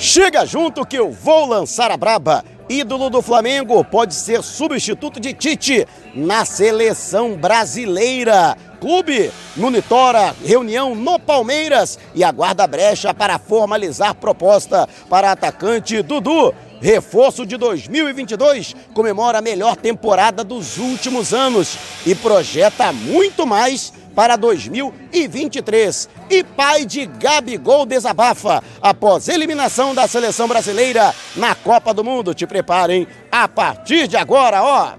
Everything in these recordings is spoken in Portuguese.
Chega junto que eu vou lançar a braba. Ídolo do Flamengo pode ser substituto de Tite na seleção brasileira. Clube monitora reunião no Palmeiras e aguarda brecha para formalizar proposta para atacante Dudu. Reforço de 2022 comemora a melhor temporada dos últimos anos e projeta muito mais para 2023. E pai de Gabigol desabafa após eliminação da seleção brasileira na Copa do Mundo. Te preparem a partir de agora, ó.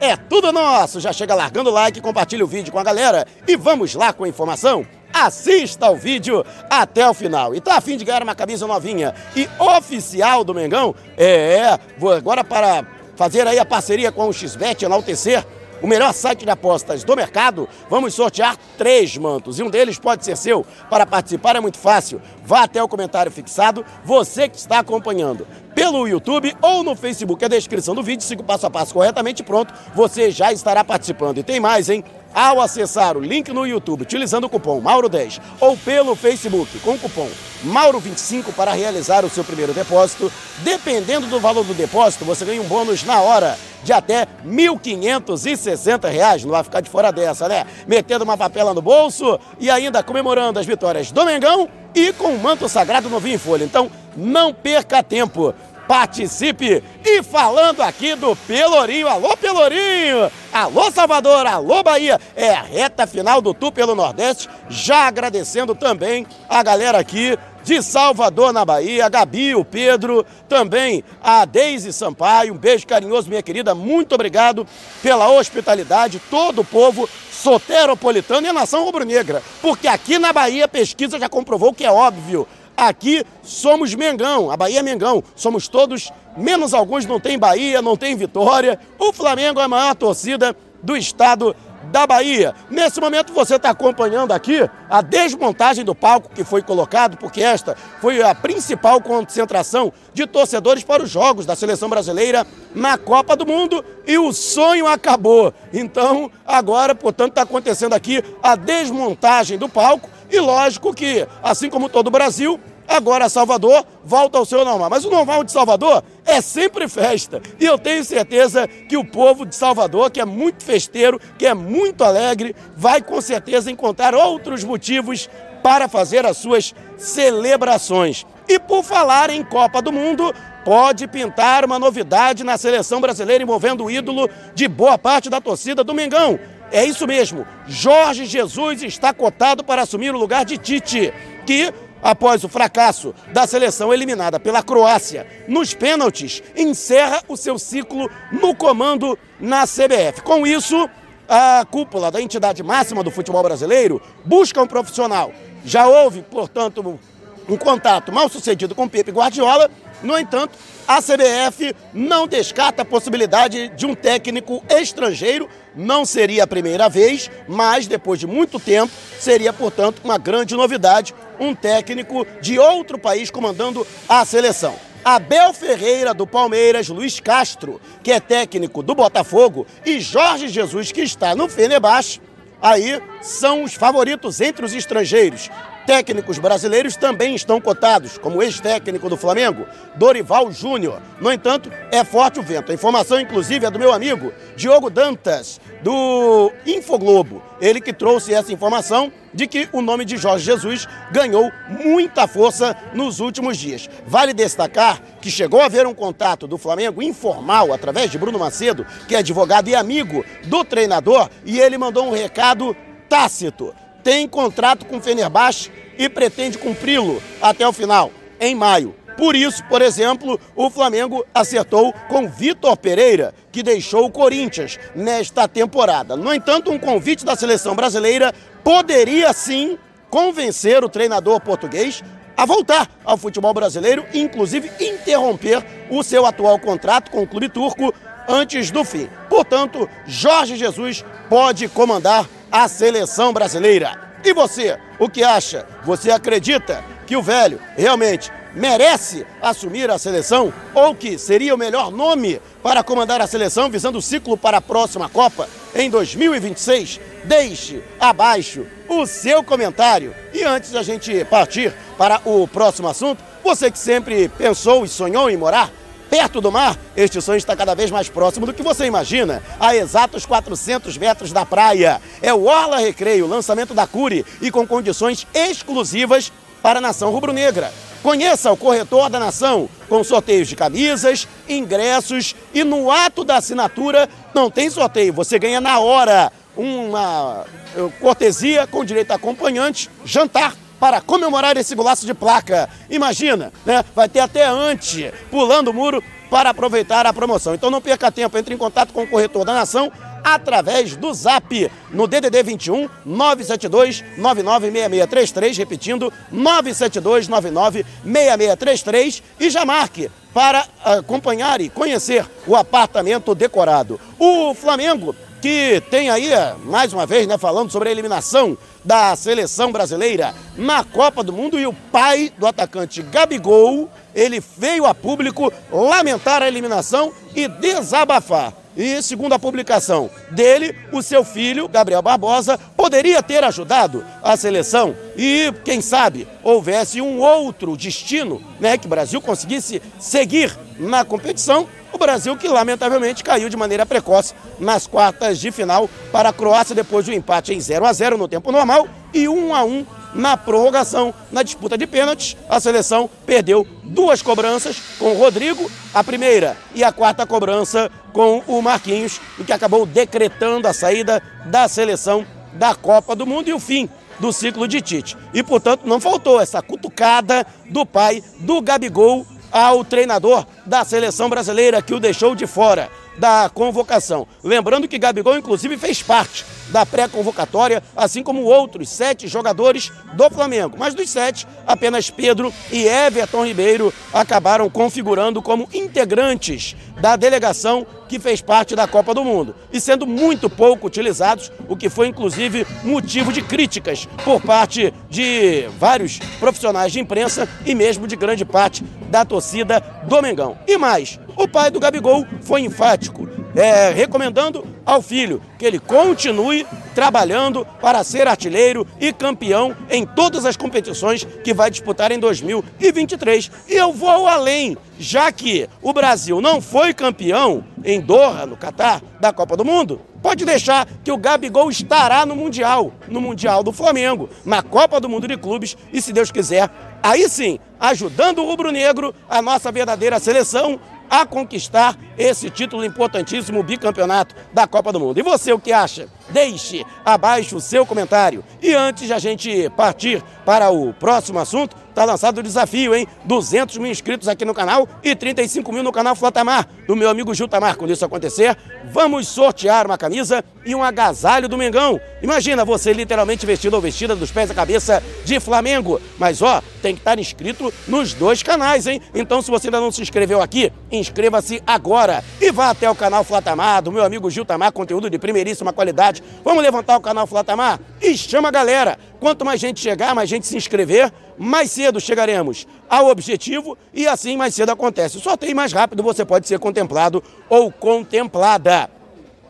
É tudo nosso. Já chega largando o like, compartilha o vídeo com a galera e vamos lá com a informação. Assista ao vídeo até o final. E tá afim de ganhar uma camisa novinha e oficial do Mengão? É, vou agora para fazer aí a parceria com o XBET enaltecer o melhor site de apostas do mercado, vamos sortear três mantos e um deles pode ser seu. Para participar é muito fácil. Vá até o comentário fixado, você que está acompanhando pelo YouTube ou no Facebook. A descrição do vídeo, siga o passo a passo corretamente pronto, você já estará participando. E tem mais, hein? Ao acessar o link no YouTube utilizando o cupom Mauro10 ou pelo Facebook com o cupom Mauro25 para realizar o seu primeiro depósito, dependendo do valor do depósito, você ganha um bônus na hora de até R$ 1.560. Não vai ficar de fora dessa, né? Metendo uma papela no bolso e ainda comemorando as vitórias do Mengão e com o manto sagrado novinho em folha. Então, não perca tempo. Participe! E falando aqui do Pelourinho, alô Pelourinho! Alô Salvador, alô Bahia! É a reta final do Tu pelo Nordeste, já agradecendo também a galera aqui de Salvador, na Bahia, Gabi, o Pedro, também a Deise Sampaio, um beijo carinhoso, minha querida, muito obrigado pela hospitalidade, todo o povo soteropolitano e a nação rubro-negra, porque aqui na Bahia a pesquisa já comprovou que é óbvio, aqui somos Mengão, a Bahia é Mengão, somos todos, menos alguns não tem Bahia, não tem Vitória, o Flamengo é a maior torcida do estado da Bahia. Nesse momento você está acompanhando aqui a desmontagem do palco que foi colocado, porque esta foi a principal concentração de torcedores para os jogos da seleção brasileira na Copa do Mundo e o sonho acabou. Então, agora, portanto, está acontecendo aqui a desmontagem do palco e lógico que, assim como todo o Brasil, Agora Salvador volta ao seu normal. Mas o normal de Salvador é sempre festa. E eu tenho certeza que o povo de Salvador, que é muito festeiro, que é muito alegre, vai com certeza encontrar outros motivos para fazer as suas celebrações. E por falar em Copa do Mundo, pode pintar uma novidade na seleção brasileira envolvendo o ídolo de boa parte da torcida do Mengão. É isso mesmo, Jorge Jesus está cotado para assumir o lugar de Tite, que após o fracasso da seleção eliminada pela Croácia nos pênaltis, encerra o seu ciclo no comando na CBF. Com isso, a cúpula da entidade máxima do futebol brasileiro busca um profissional. Já houve, portanto, um contato mal sucedido com Pepe Guardiola, no entanto, a CBF não descarta a possibilidade de um técnico estrangeiro. Não seria a primeira vez, mas depois de muito tempo, seria, portanto, uma grande novidade um técnico de outro país comandando a seleção. Abel Ferreira do Palmeiras, Luiz Castro, que é técnico do Botafogo, e Jorge Jesus, que está no Fenerbahçe, aí são os favoritos entre os estrangeiros. Técnicos brasileiros também estão cotados, como o ex-técnico do Flamengo, Dorival Júnior. No entanto, é forte o vento. A informação, inclusive, é do meu amigo Diogo Dantas, do Infoglobo. Ele que trouxe essa informação de que o nome de Jorge Jesus ganhou muita força nos últimos dias. Vale destacar que chegou a haver um contato do Flamengo informal através de Bruno Macedo, que é advogado e amigo do treinador, e ele mandou um recado tácito tem contrato com o Fenerbahçe e pretende cumpri-lo até o final, em maio. Por isso, por exemplo, o Flamengo acertou com Vitor Pereira, que deixou o Corinthians nesta temporada. No entanto, um convite da seleção brasileira poderia sim convencer o treinador português a voltar ao futebol brasileiro inclusive, interromper o seu atual contrato com o clube turco antes do fim. Portanto, Jorge Jesus pode comandar a seleção brasileira. E você, o que acha? Você acredita que o velho realmente merece assumir a seleção ou que seria o melhor nome para comandar a seleção visando o ciclo para a próxima Copa em 2026? Deixe abaixo o seu comentário. E antes da gente partir para o próximo assunto, Você que sempre pensou e sonhou em morar perto do mar, este sonho está cada vez mais próximo do que você imagina. A exatos 400 metros da praia. É o Orla Recreio, lançamento da Cure e com condições exclusivas para a nação rubro-negra. Conheça o corretor da nação, com sorteios de camisas, ingressos e no ato da assinatura não tem sorteio, você ganha na hora uma eh, cortesia com direito a acompanhante, jantar para comemorar esse golaço de placa. Imagina, né? Vai ter até antes, pulando o muro para aproveitar a promoção. Então não perca tempo, entre em contato com o corretor da Nação através do Zap no DDD 21 972 996633, repetindo 972 996633 e já marque para acompanhar e conhecer o apartamento decorado. O Flamengo que tem aí, mais uma vez, né, falando sobre a eliminação da seleção brasileira na Copa do Mundo e o pai do atacante Gabigol, ele veio a público lamentar a eliminação e desabafar. E segundo a publicação dele, o seu filho, Gabriel Barbosa, poderia ter ajudado a seleção e, quem sabe, houvesse um outro destino, né, que o Brasil conseguisse seguir na competição Brasil que lamentavelmente caiu de maneira precoce nas quartas de final para a Croácia depois do empate em 0 a 0 no tempo normal e 1 a 1 na prorrogação. Na disputa de pênaltis, a seleção perdeu duas cobranças com o Rodrigo, a primeira e a quarta cobrança com o Marquinhos, o que acabou decretando a saída da seleção da Copa do Mundo e o fim do ciclo de Tite. E, portanto, não faltou essa cutucada do pai do Gabigol ao treinador da seleção brasileira que o deixou de fora da convocação. Lembrando que Gabigol, inclusive, fez parte da pré-convocatória, assim como outros sete jogadores do Flamengo. Mas dos sete, apenas Pedro e Everton Ribeiro acabaram configurando como integrantes da delegação que fez parte da Copa do Mundo e sendo muito pouco utilizados, o que foi inclusive motivo de críticas por parte de vários profissionais de imprensa e mesmo de grande parte da torcida do Mengão. E mais, o pai do Gabigol foi enfático, é, recomendando ao filho que ele continue trabalhando para ser artilheiro e campeão em todas as competições que vai disputar em 2023. E eu vou além, já que o Brasil não foi campeão em Doha, no Catar, da Copa do Mundo, pode deixar que o Gabigol estará no Mundial, no Mundial do Flamengo, na Copa do Mundo de Clubes e, se Deus quiser, aí sim, ajudando o rubro-negro, a nossa verdadeira seleção, a conquistar esse título importantíssimo, o bicampeonato da Copa do Mundo. E você, o que acha? Deixe abaixo o seu comentário. E antes de a gente partir para o próximo assunto, Tá lançado o desafio, hein? 200 mil inscritos aqui no canal e 35 mil no canal Flotamar, do meu amigo Gil Tamar. Quando isso acontecer, vamos sortear uma camisa e um agasalho do Mengão. Imagina você literalmente vestido ou vestida dos pés à cabeça de Flamengo. Mas ó, tem que estar inscrito nos dois canais, hein? Então se você ainda não se inscreveu aqui, inscreva-se agora e vá até o canal Flatamar, do meu amigo Gil Tamar, conteúdo de primeiríssima qualidade. Vamos levantar o canal Flatamar e chama a galera. Quanto mais gente chegar, mais gente se inscrever, mais cedo chegaremos ao objetivo e assim mais cedo acontece. Só tem mais rápido você pode ser contemplado ou contemplada.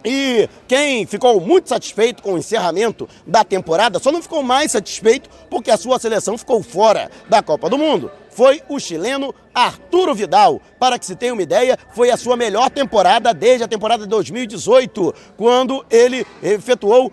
E quem ficou muito satisfeito com o encerramento da temporada só não ficou mais satisfeito porque a sua seleção ficou fora da Copa do Mundo foi o chileno Arturo Vidal. Para que se tenha uma ideia, foi a sua melhor temporada desde a temporada de 2018, quando ele efetuou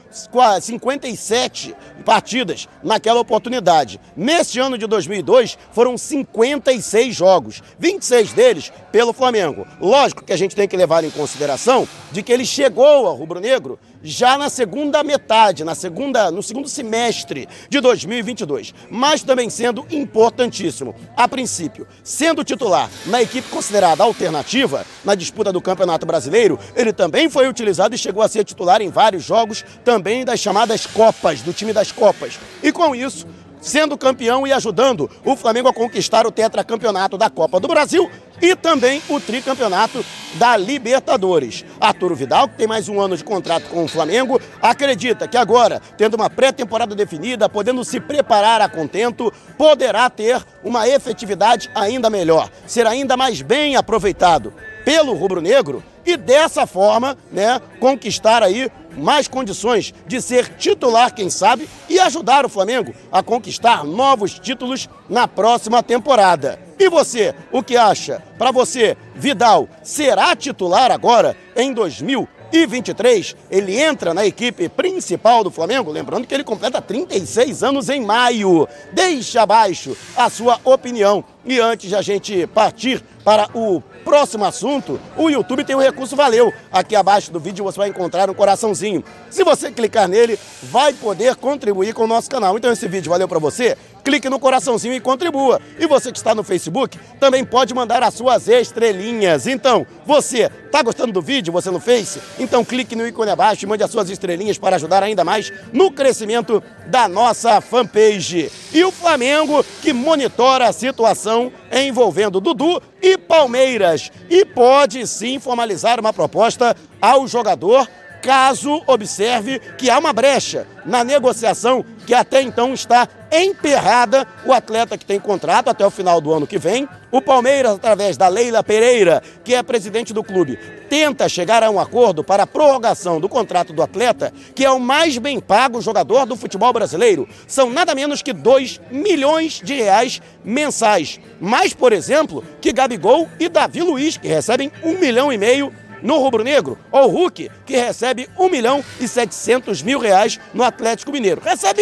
57 partidas naquela oportunidade. Neste ano de 2002, foram 56 jogos, 26 deles pelo Flamengo. Lógico que a gente tem que levar em consideração de que ele chegou ao rubro-negro já na segunda metade, na segunda, no segundo semestre de 2022, mas também sendo importantíssimo. A princípio, sendo titular na equipe considerada alternativa na disputa do Campeonato Brasileiro, ele também foi utilizado e chegou a ser titular em vários jogos, também das chamadas Copas, do time das Copas. E com isso, sendo campeão e ajudando o Flamengo a conquistar o tetracampeonato da Copa do Brasil e também o tricampeonato da Libertadores. Arturo Vidal, que tem mais um ano de contrato com o Flamengo, acredita que agora, tendo uma pré-temporada definida, podendo se preparar a contento, poderá ter uma efetividade ainda melhor, ser ainda mais bem aproveitado pelo rubro-negro e dessa forma, né, conquistar aí mais condições de ser titular, quem sabe, e ajudar o Flamengo a conquistar novos títulos na próxima temporada. E você, o que acha? Para você, Vidal será titular agora em 2023? Ele entra na equipe principal do Flamengo, lembrando que ele completa 36 anos em maio. Deixe abaixo a sua opinião. E antes de a gente partir para o próximo assunto, o YouTube tem um recurso Valeu. Aqui abaixo do vídeo você vai encontrar um coraçãozinho. Se você clicar nele, vai poder contribuir com o nosso canal. Então esse vídeo valeu para você? Clique no coraçãozinho e contribua. E você que está no Facebook também pode mandar as suas estrelinhas. Então, você está gostando do vídeo, você no Face? Então clique no ícone abaixo e mande as suas estrelinhas para ajudar ainda mais no crescimento da nossa fanpage. E o Flamengo que monitora a situação envolvendo Dudu e Palmeiras. E pode sim formalizar uma proposta ao jogador caso observe que há uma brecha na negociação que até então está emperrada. O atleta que tem contrato até o final do ano que vem, o Palmeiras, através da Leila Pereira, que é presidente do clube, tenta chegar a um acordo para a prorrogação do contrato do atleta, que é o mais bem pago jogador do futebol brasileiro. São nada menos que 2 milhões de reais mensais. Mais, por exemplo, que Gabigol e Davi Luiz, que recebem um milhão e meio no rubro-negro, ou o Hulk, que recebe 1 milhão e 700 mil reais no Atlético Mineiro. Recebe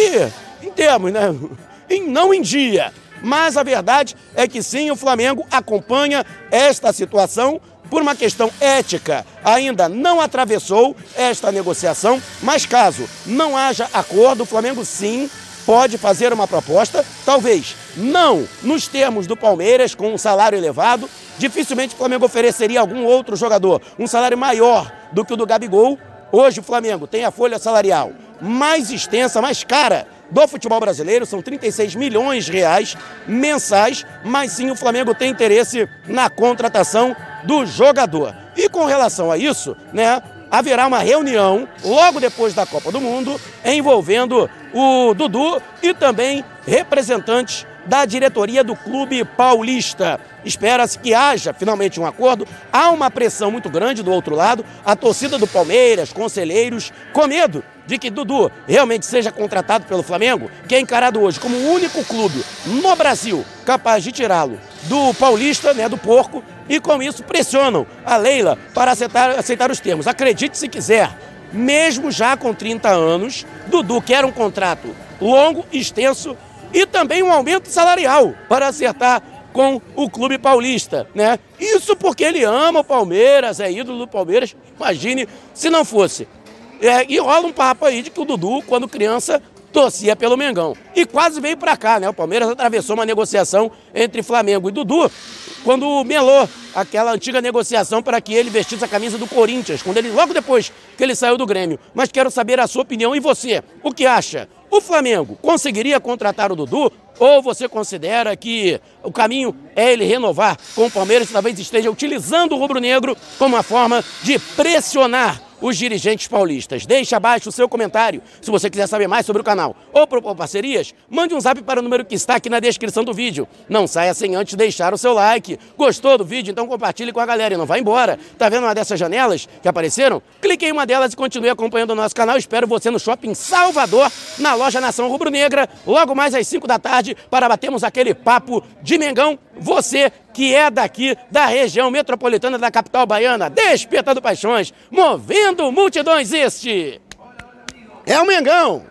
em termos, né? Não em dia. Mas a verdade é que sim, o Flamengo acompanha esta situação por uma questão ética. Ainda não atravessou esta negociação, mas caso não haja acordo, o Flamengo sim pode fazer uma proposta, talvez não nos termos do Palmeiras, com um salário elevado. Dificilmente o Flamengo ofereceria algum outro jogador um salário maior do que o do Gabigol. Hoje o Flamengo tem a folha salarial mais extensa, mais cara do futebol brasileiro, são 36 milhões de reais mensais, mas sim o Flamengo tem interesse na contratação do jogador. E com relação a isso, né, haverá uma reunião logo depois da Copa do Mundo envolvendo o Dudu e também representantes da diretoria do Clube Paulista. Espera-se que haja finalmente um acordo. Há uma pressão muito grande do outro lado. A torcida do Palmeiras, conselheiros, com medo de que Dudu realmente seja contratado pelo Flamengo, que é encarado hoje como o único clube no Brasil capaz de tirá-lo do Paulista, né, do Porco, e com isso pressionam a Leila para aceitar, aceitar os termos. Acredite se quiser, mesmo já com 30 anos, Dudu quer um contrato longo, extenso e também um aumento salarial para acertar com o clube paulista, né? Isso porque ele ama o Palmeiras, é ídolo do Palmeiras. Imagine se não fosse. É, e rola um papo aí de que o Dudu, quando criança, torcia pelo Mengão. E quase veio para cá, né? O Palmeiras atravessou uma negociação entre Flamengo e Dudu quando melou aquela antiga negociação para que ele vestisse a camisa do Corinthians, quando ele logo depois que ele saiu do Grêmio. Mas quero saber a sua opinião e você, o que acha? O Flamengo conseguiria contratar o Dudu ou você considera que o caminho é ele renovar com o Palmeiras, talvez esteja utilizando o rubro-negro como uma forma de pressionar os dirigentes paulistas. Deixe abaixo o seu comentário. Se você quiser saber mais sobre o canal ou propor parcerias, mande um zap para o número que está aqui na descrição do vídeo. Não saia sem antes deixar o seu like. Gostou do vídeo? Então compartilhe com a galera e não vá embora. Tá vendo uma dessas janelas que apareceram? Clique em uma delas e continue acompanhando o nosso canal. Espero você no Shopping Salvador, na loja Nação Rubro Negra, logo mais às 5 da tarde, para batermos aquele papo de Mengão. Você que é daqui da região metropolitana da capital baiana, despertando paixões, movendo multidões este. É o Mengão!